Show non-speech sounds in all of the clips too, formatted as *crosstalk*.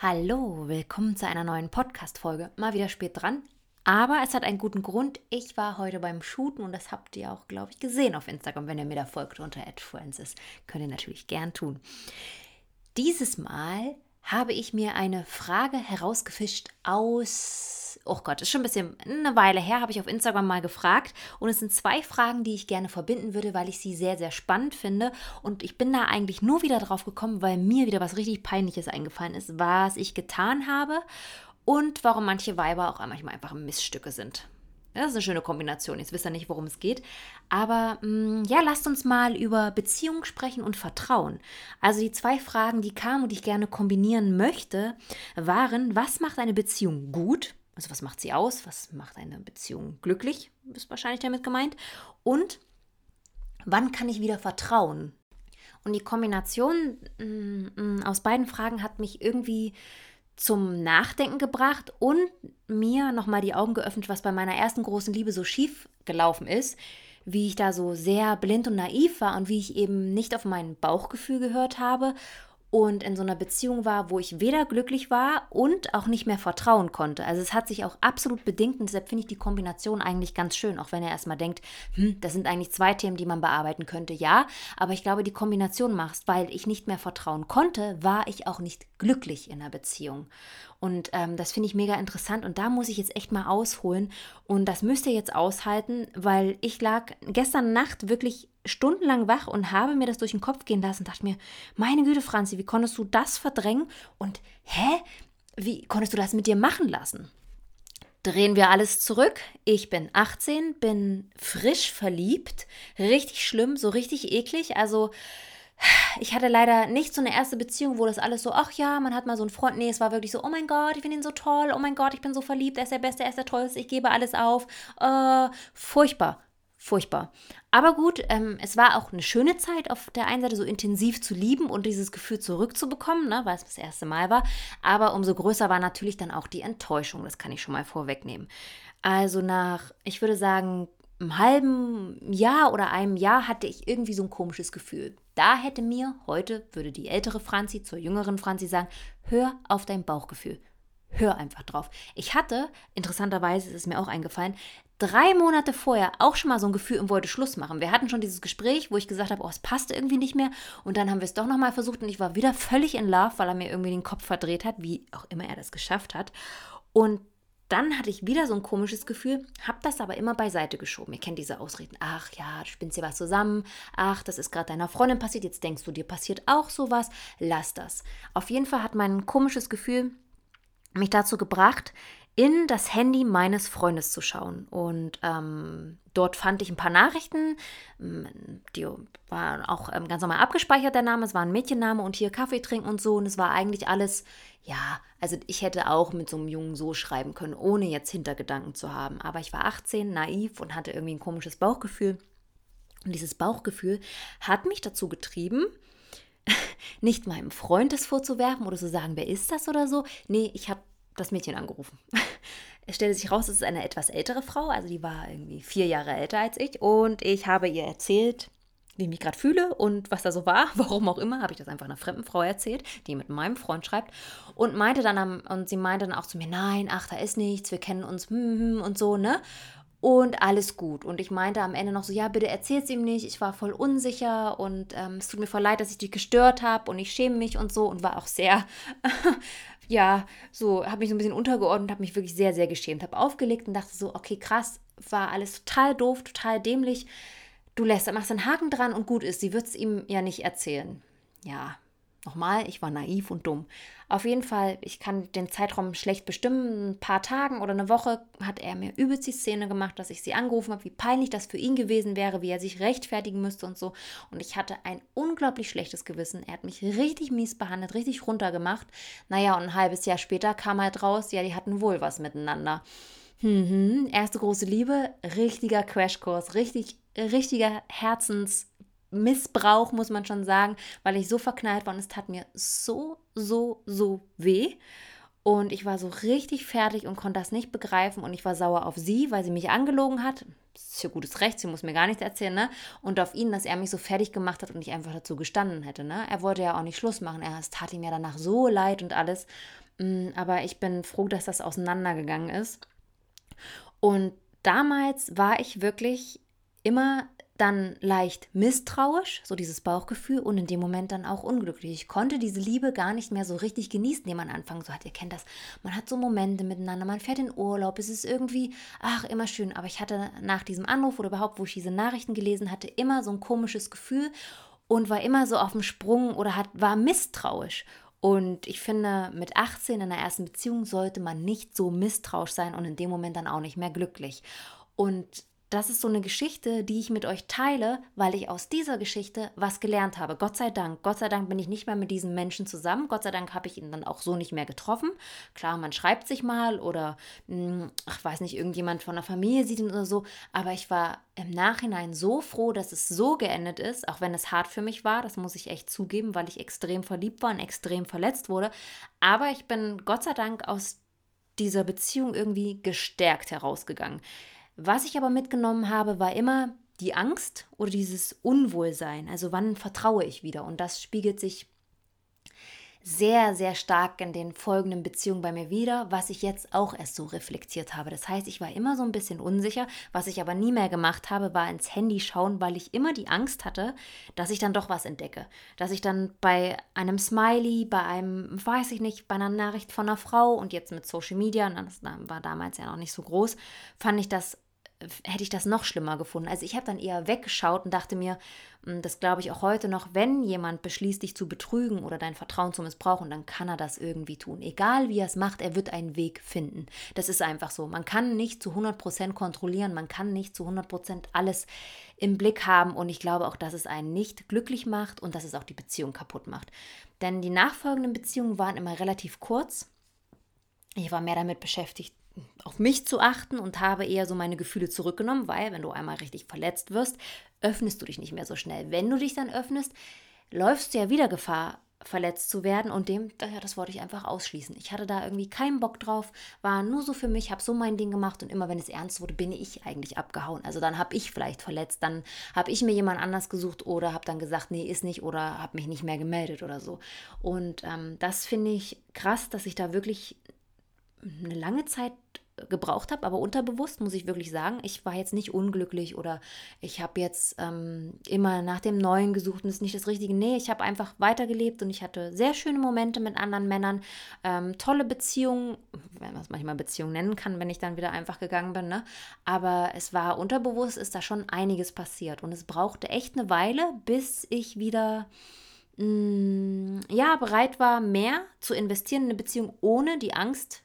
Hallo, willkommen zu einer neuen Podcast-Folge. Mal wieder spät dran, aber es hat einen guten Grund. Ich war heute beim Shooten und das habt ihr auch, glaube ich, gesehen auf Instagram. Wenn ihr mir da folgt unter @francis, könnt ihr natürlich gern tun. Dieses Mal habe ich mir eine Frage herausgefischt aus, oh Gott, ist schon ein bisschen eine Weile her, habe ich auf Instagram mal gefragt. Und es sind zwei Fragen, die ich gerne verbinden würde, weil ich sie sehr, sehr spannend finde. Und ich bin da eigentlich nur wieder drauf gekommen, weil mir wieder was richtig Peinliches eingefallen ist, was ich getan habe und warum manche Weiber auch manchmal einfach Missstücke sind. Das ist eine schöne Kombination. Jetzt wisst ihr nicht, worum es geht. Aber mh, mm, ja, lasst uns mal über Beziehung sprechen und Vertrauen. Also die zwei Fragen, die kamen und die ich gerne kombinieren möchte, waren, was macht eine Beziehung gut? Also was macht sie aus? Was macht eine Beziehung glücklich? Ist wahrscheinlich damit gemeint. Und wann kann ich wieder vertrauen? Und die Kombination mh, mm, aus beiden Fragen hat mich irgendwie zum Nachdenken gebracht und mir nochmal die Augen geöffnet, was bei meiner ersten großen Liebe so schief gelaufen ist, wie ich da so sehr blind und naiv war und wie ich eben nicht auf mein Bauchgefühl gehört habe und in so einer Beziehung war, wo ich weder glücklich war und auch nicht mehr vertrauen konnte. Also es hat sich auch absolut bedingt und deshalb finde ich die Kombination eigentlich ganz schön, auch wenn er erstmal denkt, hm, das sind eigentlich zwei Themen, die man bearbeiten könnte. Ja, aber ich glaube, die Kombination machst, weil ich nicht mehr vertrauen konnte, war ich auch nicht glücklich in der Beziehung. Und ähm, das finde ich mega interessant und da muss ich jetzt echt mal ausholen und das müsst ihr jetzt aushalten, weil ich lag gestern Nacht wirklich stundenlang wach und habe mir das durch den Kopf gehen lassen dachte mir, meine Güte, Franzi, wie konntest du das verdrängen und hä, wie konntest du das mit dir machen lassen? Drehen wir alles zurück. Ich bin 18, bin frisch verliebt, richtig schlimm, so richtig eklig. Also ich hatte leider nicht so eine erste Beziehung, wo das alles so, ach ja, man hat mal so einen Freund. Nee, es war wirklich so, oh mein Gott, ich finde ihn so toll, oh mein Gott, ich bin so verliebt, er ist der Beste, er ist der Tollste, ich gebe alles auf. Äh, furchtbar, furchtbar. Aber gut, ähm, es war auch eine schöne Zeit, auf der einen Seite so intensiv zu lieben und dieses Gefühl zurückzubekommen, ne, weil es das erste Mal war. Aber umso größer war natürlich dann auch die Enttäuschung, das kann ich schon mal vorwegnehmen. Also nach, ich würde sagen, einem halben Jahr oder einem Jahr hatte ich irgendwie so ein komisches Gefühl. Da hätte mir heute, würde die ältere Franzi zur jüngeren Franzi sagen, hör auf dein Bauchgefühl. Hör einfach drauf. Ich hatte, interessanterweise ist es mir auch eingefallen, drei Monate vorher auch schon mal so ein Gefühl und wollte Schluss machen. Wir hatten schon dieses Gespräch, wo ich gesagt habe, oh, es passt irgendwie nicht mehr. Und dann haben wir es doch nochmal versucht und ich war wieder völlig in Love, weil er mir irgendwie den Kopf verdreht hat, wie auch immer er das geschafft hat. Und dann hatte ich wieder so ein komisches Gefühl, habe das aber immer beiseite geschoben. Ihr kennt diese Ausreden. Ach ja, du spinnst dir was zusammen. Ach, das ist gerade deiner Freundin passiert. Jetzt denkst du, dir passiert auch sowas. Lass das. Auf jeden Fall hat mein komisches Gefühl mich dazu gebracht, in das Handy meines Freundes zu schauen. Und ähm, dort fand ich ein paar Nachrichten. Mm, die waren auch ähm, ganz normal abgespeichert, der Name. Es war ein Mädchenname und hier Kaffee trinken und so. Und es war eigentlich alles, ja, also ich hätte auch mit so einem Jungen so schreiben können, ohne jetzt Hintergedanken zu haben. Aber ich war 18, naiv und hatte irgendwie ein komisches Bauchgefühl. Und dieses Bauchgefühl hat mich dazu getrieben, *laughs* nicht meinem Freund das vorzuwerfen oder zu sagen, wer ist das oder so. Nee, ich habe das Mädchen angerufen. *laughs* Es stellte sich raus, es ist eine etwas ältere Frau, also die war irgendwie vier Jahre älter als ich. Und ich habe ihr erzählt, wie ich mich gerade fühle und was da so war. *laughs* Warum auch immer, habe ich das einfach einer fremden Frau erzählt, die mit meinem Freund schreibt. Und meinte dann, am, und sie meinte dann auch zu mir, nein, ach, da ist nichts, wir kennen uns hm, hm, und so, ne? Und alles gut. Und ich meinte am Ende noch so, ja, bitte erzähl's ihm nicht. Ich war voll unsicher und ähm, es tut mir voll leid, dass ich dich gestört habe und ich schäme mich und so und war auch sehr *laughs* ja, so, habe mich so ein bisschen untergeordnet, habe mich wirklich sehr, sehr geschämt, habe aufgelegt und dachte so, okay, krass, war alles total doof, total dämlich. Du lässt, machst einen Haken dran und gut ist, sie wird es ihm ja nicht erzählen. Ja, Nochmal, ich war naiv und dumm. Auf jeden Fall, ich kann den Zeitraum schlecht bestimmen. Ein paar Tagen oder eine Woche hat er mir übelst die Szene gemacht, dass ich sie angerufen habe, wie peinlich das für ihn gewesen wäre, wie er sich rechtfertigen müsste und so. Und ich hatte ein unglaublich schlechtes Gewissen. Er hat mich richtig mies behandelt, richtig runtergemacht. Naja, und ein halbes Jahr später kam halt raus, ja, die hatten wohl was miteinander. Mhm, erste große Liebe, richtiger Crashkurs, richtig, richtiger Herzens. Missbrauch, muss man schon sagen, weil ich so verknallt war und es tat mir so, so, so weh. Und ich war so richtig fertig und konnte das nicht begreifen. Und ich war sauer auf sie, weil sie mich angelogen hat. Das ist ja gutes Recht, sie muss mir gar nichts erzählen, ne? Und auf ihn, dass er mich so fertig gemacht hat und ich einfach dazu gestanden hätte, ne? Er wollte ja auch nicht Schluss machen. Er, es tat ihm ja danach so leid und alles. Mm, aber ich bin froh, dass das auseinandergegangen ist. Und damals war ich wirklich immer dann leicht misstrauisch, so dieses Bauchgefühl und in dem Moment dann auch unglücklich. Ich konnte diese Liebe gar nicht mehr so richtig genießen, die man anfangs so hat. Ihr kennt das, man hat so Momente miteinander, man fährt in Urlaub, es ist irgendwie, ach, immer schön. Aber ich hatte nach diesem Anruf oder überhaupt, wo ich diese Nachrichten gelesen hatte, immer so ein komisches Gefühl und war immer so auf dem Sprung oder hat, war misstrauisch. Und ich finde, mit 18 in einer ersten Beziehung sollte man nicht so misstrauisch sein und in dem Moment dann auch nicht mehr glücklich. Und das ist so eine Geschichte, die ich mit euch teile, weil ich aus dieser Geschichte was gelernt habe. Gott sei Dank. Gott sei Dank bin ich nicht mehr mit diesen Menschen zusammen. Gott sei Dank habe ich ihn dann auch so nicht mehr getroffen. Klar, man schreibt sich mal oder, hm, ach, weiß nicht, irgendjemand von der Familie sieht ihn oder so. Aber ich war im Nachhinein so froh, dass es so geendet ist, auch wenn es hart für mich war. Das muss ich echt zugeben, weil ich extrem verliebt war und extrem verletzt wurde. Aber ich bin Gott sei Dank aus dieser Beziehung irgendwie gestärkt herausgegangen. Was ich aber mitgenommen habe, war immer die Angst oder dieses Unwohlsein. Also wann vertraue ich wieder? Und das spiegelt sich sehr, sehr stark in den folgenden Beziehungen bei mir wieder, was ich jetzt auch erst so reflektiert habe. Das heißt, ich war immer so ein bisschen unsicher. Was ich aber nie mehr gemacht habe, war ins Handy schauen, weil ich immer die Angst hatte, dass ich dann doch was entdecke. Dass ich dann bei einem Smiley, bei einem, weiß ich nicht, bei einer Nachricht von einer Frau und jetzt mit Social Media, das war damals ja noch nicht so groß, fand ich das hätte ich das noch schlimmer gefunden. Also ich habe dann eher weggeschaut und dachte mir, hm, das glaube ich auch heute noch, wenn jemand beschließt, dich zu betrügen oder dein Vertrauen zu missbrauchen, dann kann er das irgendwie tun. Egal wie er es macht, er wird einen Weg finden. Das ist einfach so. Man kann nicht zu 100% kontrollieren, man kann nicht zu 100% alles im Blick haben und ich glaube auch, dass es einen nicht glücklich macht und dass es auch die Beziehung kaputt macht. Denn die nachfolgenden Beziehungen waren immer relativ kurz. Ich war mehr damit beschäftigt, auf mich zu achten und habe eher so meine Gefühle zurückgenommen, weil wenn du einmal richtig verletzt wirst, öffnest du dich nicht mehr so schnell. Wenn du dich dann öffnest, läufst du ja wieder Gefahr, verletzt zu werden und dem, ja, das wollte ich einfach ausschließen. Ich hatte da irgendwie keinen Bock drauf, war nur so für mich, habe so mein Ding gemacht und immer wenn es ernst wurde, bin ich eigentlich abgehauen. Also dann habe ich vielleicht verletzt, dann habe ich mir jemand anders gesucht oder habe dann gesagt, nee, ist nicht oder habe mich nicht mehr gemeldet oder so. Und ähm, das finde ich krass, dass ich da wirklich eine lange Zeit gebraucht habe, aber unterbewusst muss ich wirklich sagen, ich war jetzt nicht unglücklich oder ich habe jetzt ähm, immer nach dem Neuen gesucht und es ist nicht das Richtige. Nee, ich habe einfach weitergelebt und ich hatte sehr schöne Momente mit anderen Männern, ähm, tolle Beziehungen, wenn man es manchmal Beziehungen nennen kann, wenn ich dann wieder einfach gegangen bin. Ne? Aber es war unterbewusst, ist da schon einiges passiert und es brauchte echt eine Weile, bis ich wieder mh, mm, ja bereit war, mehr zu investieren in eine Beziehung ohne die Angst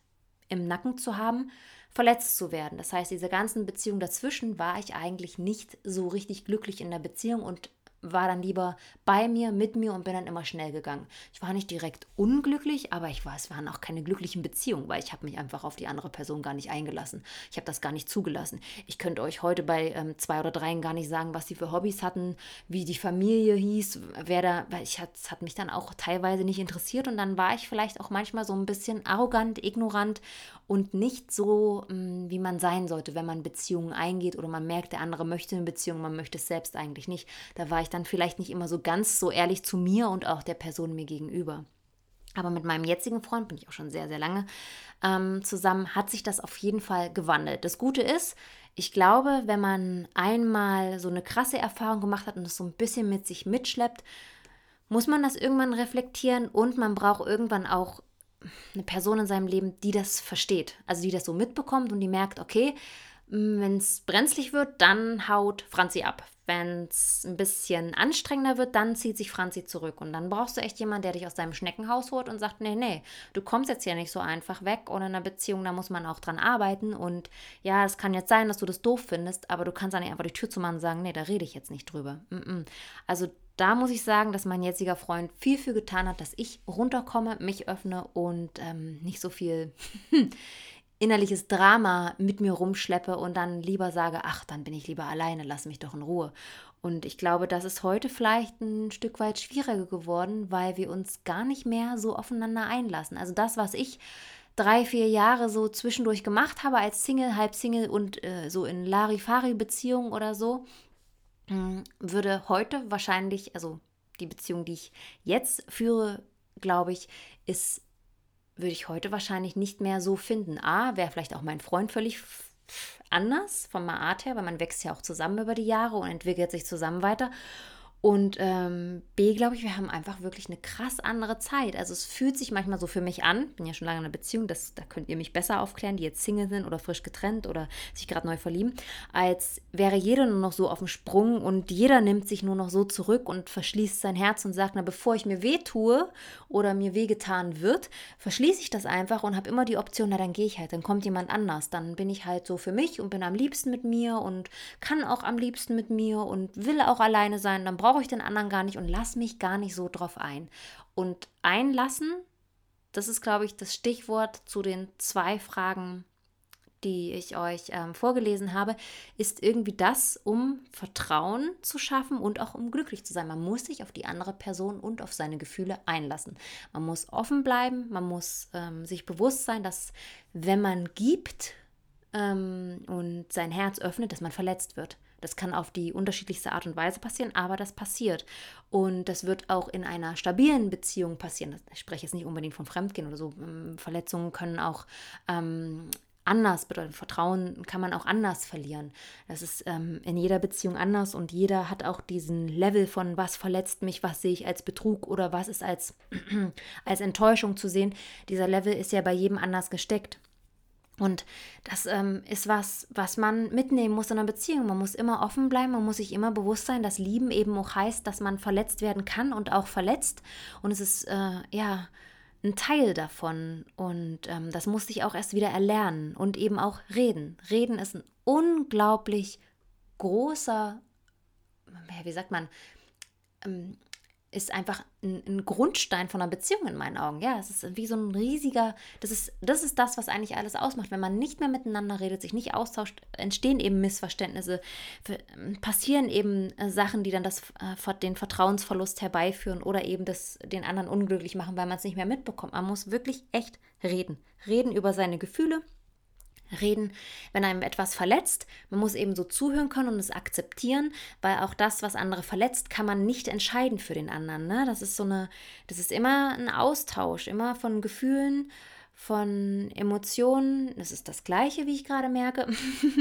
im Nacken zu haben, verletzt zu werden. Das heißt, diese ganzen Beziehungen dazwischen war ich eigentlich nicht so richtig glücklich in der Beziehung und war dann lieber bei mir, mit mir und bin dann immer schnell gegangen. Ich war nicht direkt unglücklich, aber ich war, es waren auch keine glücklichen Beziehungen, weil ich habe mich einfach auf die andere Person gar nicht eingelassen. Ich habe das gar nicht zugelassen. Ich könnte euch heute bei ähm, zwei oder dreien gar nicht sagen, was sie für Hobbys hatten, wie die Familie hieß, wer da, weil ich es hat mich dann auch teilweise nicht interessiert und dann war ich vielleicht auch manchmal so ein bisschen arrogant, ignorant und nicht so, mm, wie man sein sollte, wenn man Beziehungen eingeht oder man merkt, der andere möchte eine Beziehung, man möchte es selbst eigentlich nicht. Da war ich dann vielleicht nicht immer so ganz so ehrlich zu mir und auch der Person mir gegenüber. Aber mit meinem jetzigen Freund bin ich auch schon sehr, sehr lange ähm, zusammen, hat sich das auf jeden Fall gewandelt. Das Gute ist, ich glaube, wenn man einmal so eine krasse Erfahrung gemacht hat und es so ein bisschen mit sich mitschleppt, muss man das irgendwann reflektieren und man braucht irgendwann auch eine Person in seinem Leben, die das versteht. Also die das so mitbekommt und die merkt, okay, wenn es brenzlig wird, dann haut Franzi ab. Wenn es ein bisschen anstrengender wird, dann zieht sich Franzi zurück. Und dann brauchst du echt jemanden, der dich aus deinem Schneckenhaus holt und sagt, nee, nee, du kommst jetzt hier nicht so einfach weg. Und in einer Beziehung, da muss man auch dran arbeiten. Und ja, es kann jetzt sein, dass du das doof findest, aber du kannst dann einfach die Tür zumachen und sagen, nee, da rede ich jetzt nicht drüber. Also da muss ich sagen, dass mein jetziger Freund viel für getan hat, dass ich runterkomme, mich öffne und ähm, nicht so viel *laughs* innerliches Drama mit mir rumschleppe und dann lieber sage, ach, dann bin ich lieber alleine, lass mich doch in Ruhe. Und ich glaube, das ist heute vielleicht ein Stück weit schwieriger geworden, weil wir uns gar nicht mehr so aufeinander einlassen. Also das, was ich drei, vier Jahre so zwischendurch gemacht habe als Single, halb Single und äh, so in Larifari-Beziehungen oder so, hm, würde heute wahrscheinlich, also die Beziehung, die ich jetzt führe, glaube ich, ist würde ich heute wahrscheinlich nicht mehr so finden. A, wäre vielleicht auch mein Freund völlig anders vom Art her, weil man wächst ja auch zusammen über die Jahre und entwickelt sich zusammen weiter. Und ähm, B, glaube ich, wir haben einfach wirklich eine krass andere Zeit. Also es fühlt sich manchmal so für mich an, bin ja schon lange in einer Beziehung, das, da könnt ihr mich besser aufklären, die jetzt Single sind oder frisch getrennt oder sich gerade neu verlieben, als wäre jeder nur noch so auf dem Sprung und jeder nimmt sich nur noch so zurück und verschließt sein Herz und sagt, na bevor ich mir weh tue oder mir wehgetan wird, verschließe ich das einfach und habe immer die Option, na dann gehe ich halt, dann kommt jemand anders, dann bin ich halt so für mich und bin am liebsten mit mir und kann auch am liebsten mit mir und will auch alleine sein, dann brauche brauche ich den anderen gar nicht und lass mich gar nicht so drauf ein. Und einlassen, das ist, glaube ich, das Stichwort zu den zwei Fragen, die ich euch ähm, vorgelesen habe, ist irgendwie das, um Vertrauen zu schaffen und auch um glücklich zu sein. Man muss sich auf die andere Person und auf seine Gefühle einlassen. Man muss offen bleiben, man muss ähm, sich bewusst sein, dass wenn man gibt ähm, und sein Herz öffnet, dass man verletzt wird. Das kann auf die unterschiedlichste Art und Weise passieren, aber das passiert. Und das wird auch in einer stabilen Beziehung passieren. Ich spreche jetzt nicht unbedingt von Fremdgehen oder so. Ähm, Verletzungen können auch ähm, anders bedeuten. Vertrauen kann man auch anders verlieren. Das ist ähm, in jeder Beziehung anders und jeder hat auch diesen Level von, was verletzt mich, was sehe ich als Betrug oder was ist als, *clears throat* als Enttäuschung zu sehen. Dieser Level ist ja bei jedem anders gesteckt. Und das ähm, ist was, was man mitnehmen muss in einer Beziehung. Man muss immer offen bleiben, man muss sich immer bewusst sein, dass Lieben eben auch heißt, dass man verletzt werden kann und auch verletzt. Und es ist äh, ja ein Teil davon. Und ähm, das musste ich auch erst wieder erlernen und eben auch reden. Reden ist ein unglaublich großer, wie sagt man, ähm, ist einfach ein, ein, Grundstein von einer Beziehung in meinen Augen. Ja, es ist wie so ein riesiger, das ist, das ist das, was eigentlich alles ausmacht. Wenn man nicht mehr miteinander redet, sich nicht austauscht, entstehen eben Missverständnisse, passieren eben äh, Sachen, die dann das, äh, den Vertrauensverlust herbeiführen oder eben das, den anderen unglücklich machen, weil man es nicht mehr mitbekommt. Man muss wirklich echt reden. Reden über seine Gefühle, reden, wenn einem etwas verletzt. Man muss eben so zuhören können und es akzeptieren, weil auch das, was andere verletzt, kann man nicht entscheiden für den anderen. Ne? Das ist so eine, das ist immer ein Austausch, immer von Gefühlen, von Emotionen. Das ist das Gleiche, wie ich gerade merke.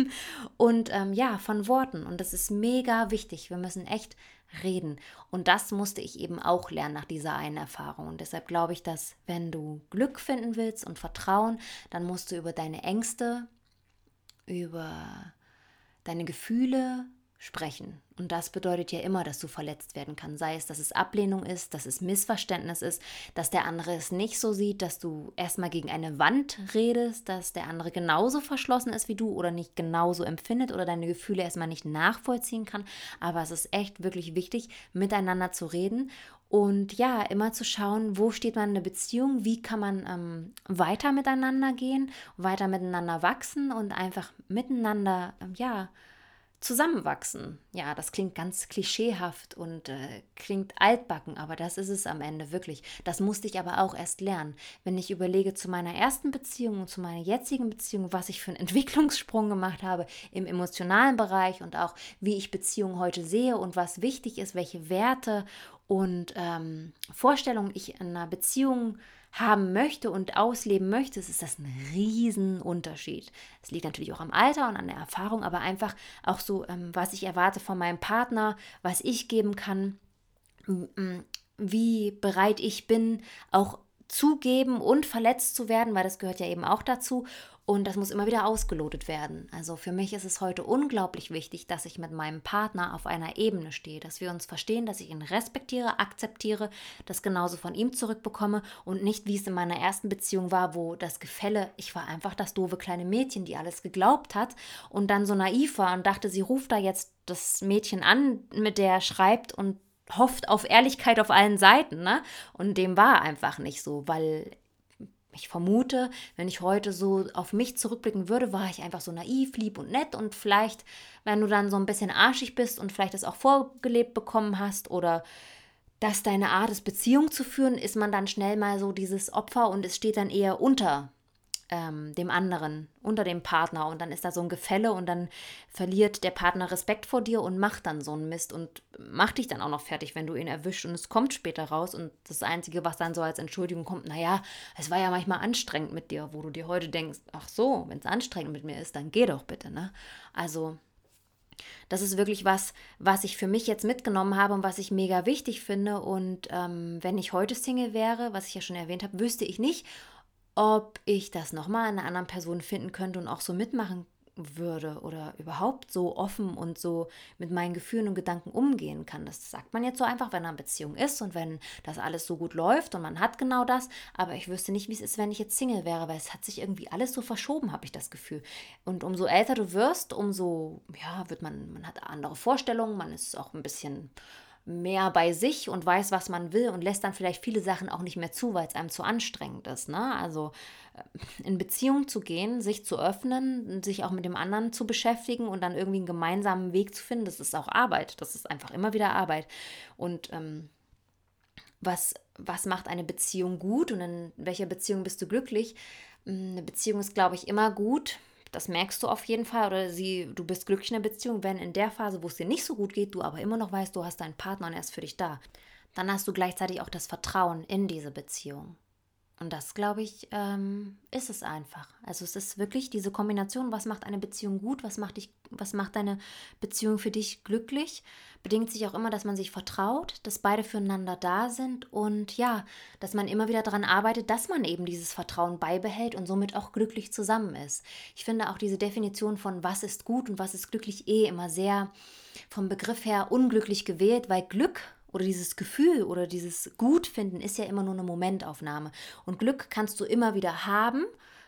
*laughs* und ähm, ja, von Worten. Und das ist mega wichtig. Wir müssen echt reden. Und das musste ich eben auch lernen nach dieser einen Erfahrung. Und deshalb glaube ich, dass wenn du Glück finden willst und Vertrauen, dann musst du über deine Ängste, über deine Gefühle sprechen. Und das bedeutet ja immer, dass du verletzt werden kannst. Sei es, dass es Ablehnung ist, dass es Missverständnis ist, dass der andere es nicht so sieht, dass du erstmal gegen eine Wand redest, dass der andere genauso verschlossen ist wie du oder nicht genauso empfindet oder deine Gefühle erstmal nicht nachvollziehen kann. Aber es ist echt wirklich wichtig, miteinander zu reden und ja, immer zu schauen, wo steht man in der Beziehung, wie kann man ähm, weiter miteinander gehen, weiter miteinander wachsen und einfach miteinander, ähm, ja, zusammenwachsen. Ja, das klingt ganz klischeehaft und äh, klingt altbacken, aber das ist es am Ende wirklich. Das musste ich aber auch erst lernen. Wenn ich überlege zu meiner ersten Beziehung und zu meiner jetzigen Beziehung, was ich für einen *laughs* Entwicklungssprung gemacht habe im emotionalen Bereich und auch wie ich Beziehungen heute sehe und was wichtig ist, welche Werte und ähm, Vorstellungen ich in einer Beziehung habe haben möchte und ausleben möchte, ist das ein Riesenunterschied. Es liegt natürlich auch am Alter und an der Erfahrung, aber einfach auch so, ähm, was ich erwarte von meinem Partner, was ich geben kann, wie bereit ich bin, auch zugeben und verletzt zu werden, weil das gehört ja eben auch dazu. Und das muss immer wieder ausgelotet werden. Also für mich ist es heute unglaublich wichtig, dass ich mit meinem Partner auf einer Ebene stehe, dass wir uns verstehen, dass ich ihn respektiere, akzeptiere, das genauso von ihm zurückbekomme und nicht, wie es in meiner ersten Beziehung war, wo das Gefälle, ich war einfach das doofe kleine Mädchen, die alles geglaubt hat und dann so naiv war und dachte, sie ruft da jetzt das Mädchen an, mit der er schreibt und hofft auf Ehrlichkeit auf allen Seiten, ne? Und dem war einfach nicht so, weil ich vermute, wenn ich heute so auf mich zurückblicken würde, war ich einfach so naiv, lieb und nett und vielleicht, wenn du dann so ein bisschen arschig bist und vielleicht es auch vorgelebt bekommen hast oder dass deine Art ist, Beziehung zu führen, ist man dann schnell mal so dieses Opfer und es steht dann eher unter ähm, dem anderen, unter dem Partner und dann ist da so ein Gefälle und dann verliert der Partner Respekt vor dir und macht dann so einen Mist und macht dich dann auch noch fertig, wenn du ihn erwischt und es kommt später raus und das Einzige, was dann so als Entschuldigung kommt, naja, es war ja manchmal anstrengend mit dir, wo du dir heute denkst, ach so, wenn es anstrengend mit mir ist, dann geh doch bitte, ne? Also das ist wirklich was, was ich für mich jetzt mitgenommen habe und was ich mega wichtig finde. Und ähm, wenn ich heute Single wäre, was ich ja schon erwähnt habe, wüsste ich nicht, ob ich das nochmal an einer anderen Person finden könnte und auch so mitmachen würde oder überhaupt so offen und so mit meinen Gefühlen und Gedanken umgehen kann. Das sagt man jetzt so einfach, wenn er in Beziehung ist und wenn das alles so gut läuft und man hat genau das. Aber ich wüsste nicht, wie es ist, wenn ich jetzt Single wäre, weil es hat sich irgendwie alles so verschoben, habe ich das Gefühl. Und umso älter du wirst, umso, ja, wird man, man hat andere Vorstellungen, man ist auch ein bisschen mehr bei sich und weiß, was man will und lässt dann vielleicht viele Sachen auch nicht mehr zu, weil es einem zu anstrengend ist. Ne? Also äh, in Beziehung zu gehen, sich zu öffnen, sich auch mit dem anderen zu beschäftigen und dann irgendwie einen gemeinsamen Weg zu finden, das ist auch Arbeit. Das ist einfach immer wieder Arbeit. Und ähm, was, was macht eine Beziehung gut und in welcher Beziehung bist du glücklich? Hm, eine Beziehung ist, glaube ich, immer gut, das merkst du auf jeden Fall oder sie, du bist glücklich in der Beziehung, wenn in der Phase, wo es dir nicht so gut geht, du aber immer noch weißt, du hast deinen Partner und er ist für dich da. Dann hast du gleichzeitig auch das Vertrauen in diese Beziehung. Und das, glaube ich, ähm, ist es einfach. Also es ist wirklich diese Kombination, was macht eine Beziehung gut, was macht, dich, was macht deine Beziehung für dich glücklich, bedingt sich auch immer, dass man sich vertraut, dass beide füreinander da sind und ja, dass man immer wieder daran arbeitet, dass man eben dieses Vertrauen beibehält und somit auch glücklich zusammen ist. Ich finde auch diese Definition von was ist gut und was ist glücklich eh immer sehr vom Begriff her unglücklich gewählt, weil Glück oder dieses Gefühl oder dieses Gutfinden ist ja immer nur eine Momentaufnahme. Und Glück kannst du immer wieder haben.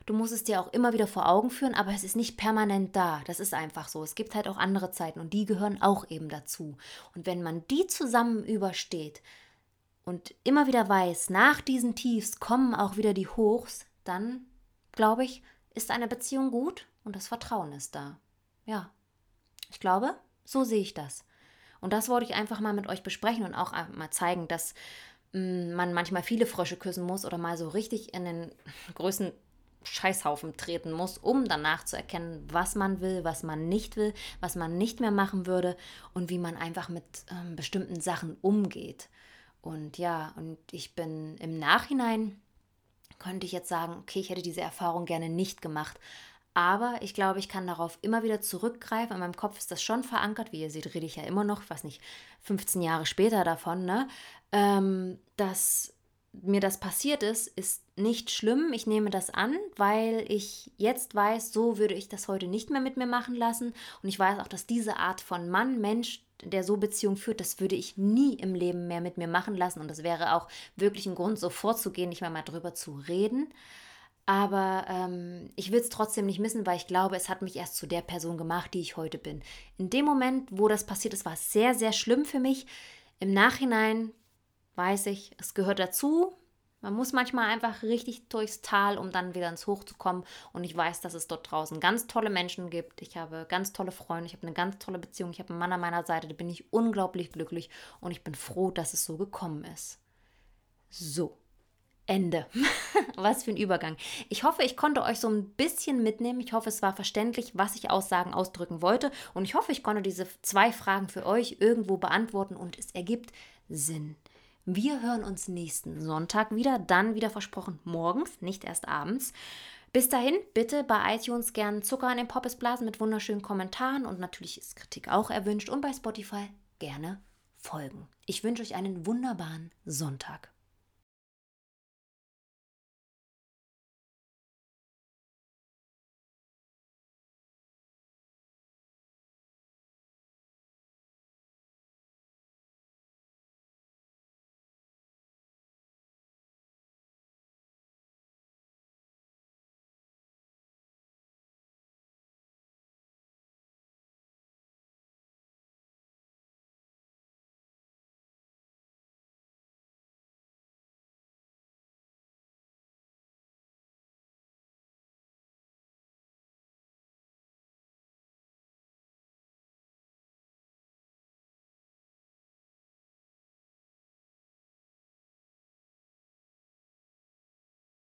Du musst es dir auch immer wieder vor Augen führen, aber es ist nicht permanent da. Das ist einfach so. Es gibt halt auch andere Zeiten und die gehören auch eben dazu. Und wenn man die zusammen übersteht und immer wieder weiß, nach diesen Tiefs kommen auch wieder die Hochs, dann glaube ich, ist eine Beziehung gut und das Vertrauen ist da. Ja, ich glaube, so sehe ich das. Und das wollte ich einfach mal mit euch besprechen und auch mal zeigen, dass mm, man manchmal viele Frösche küssen muss oder mal so richtig in den *laughs* größten Scheißhaufen treten muss, um danach zu erkennen, was man will, was man nicht will, was man nicht mehr machen würde und wie man einfach mit ähm, bestimmten Sachen umgeht. Und ja, und ich bin im Nachhinein, könnte ich jetzt sagen, okay, ich hätte diese Erfahrung gerne nicht gemacht, aber ich glaube, ich kann darauf immer wieder zurückgreifen. In meinem Kopf ist das schon verankert. Wie ihr seht, rede ich ja immer noch, was nicht, 15 Jahre später davon, ne? Ähm, dass mir das passiert ist, ist nicht schlimm. Ich nehme das an, weil ich jetzt weiß, so würde ich das heute nicht mehr mit mir machen lassen. Und ich weiß auch, dass diese Art von Mann, Mensch, der so Beziehung führt, das würde ich nie im Leben mehr mit mir machen lassen. Und das wäre auch wirklich ein Grund, so vorzugehen, nicht mehr mal drüber zu reden. Aber ähm, ich will es trotzdem nicht missen, weil ich glaube, es hat mich erst zu der Person gemacht, die ich heute bin. In dem Moment, wo das passiert ist, war es sehr, sehr schlimm für mich. Im Nachhinein weiß ich, es gehört dazu. Man muss manchmal einfach richtig durchs Tal, um dann wieder ins Hoch zu kommen. Und ich weiß, dass es dort draußen ganz tolle Menschen gibt. Ich habe ganz tolle Freunde, ich habe eine ganz tolle Beziehung, ich habe einen Mann an meiner Seite, da bin ich unglaublich glücklich und ich bin froh, dass es so gekommen ist. So. Ende. *laughs* was für ein Übergang. Ich hoffe, ich konnte euch so ein bisschen mitnehmen. Ich hoffe, es war verständlich, was ich Aussagen ausdrücken wollte. Und ich hoffe, ich konnte diese zwei Fragen für euch irgendwo beantworten und es ergibt Sinn. Wir hören uns nächsten Sonntag wieder, dann wieder versprochen morgens, nicht erst abends. Bis dahin, bitte bei iTunes gern Zucker in den Poppes blasen mit wunderschönen Kommentaren und natürlich ist Kritik auch erwünscht und bei Spotify gerne folgen. Ich wünsche euch einen wunderbaren Sonntag.